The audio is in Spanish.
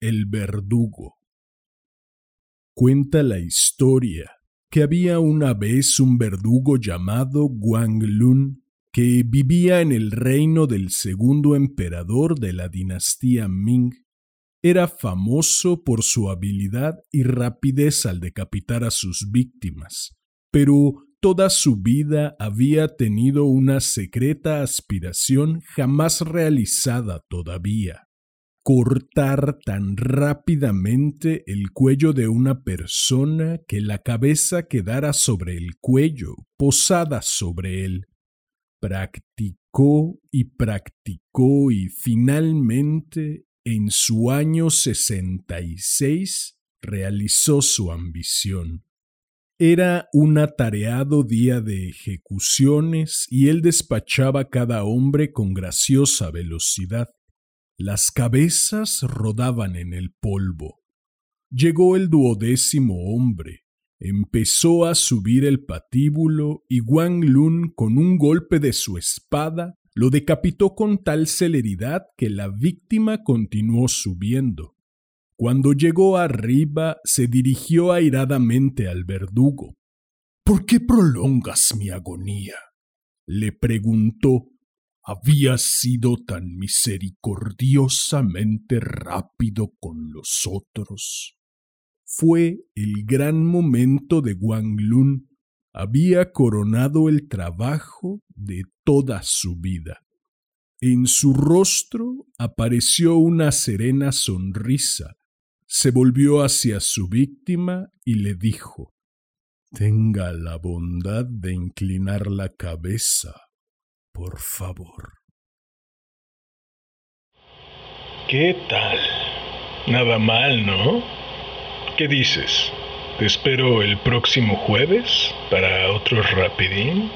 el verdugo. Cuenta la historia que había una vez un verdugo llamado Wang Lun que vivía en el reino del segundo emperador de la dinastía Ming. Era famoso por su habilidad y rapidez al decapitar a sus víctimas, pero toda su vida había tenido una secreta aspiración jamás realizada todavía cortar tan rápidamente el cuello de una persona que la cabeza quedara sobre el cuello, posada sobre él. Practicó y practicó y finalmente, en su año sesenta y seis, realizó su ambición. Era un atareado día de ejecuciones y él despachaba cada hombre con graciosa velocidad. Las cabezas rodaban en el polvo. Llegó el duodécimo hombre, empezó a subir el patíbulo y Wang Lun con un golpe de su espada lo decapitó con tal celeridad que la víctima continuó subiendo. Cuando llegó arriba se dirigió airadamente al verdugo. ¿Por qué prolongas mi agonía? le preguntó había sido tan misericordiosamente rápido con los otros. Fue el gran momento de Wang Lun. Había coronado el trabajo de toda su vida. En su rostro apareció una serena sonrisa. Se volvió hacia su víctima y le dijo Tenga la bondad de inclinar la cabeza por favor. ¿Qué tal? Nada mal, ¿no? ¿Qué dices? ¿Te espero el próximo jueves para otro rapidín?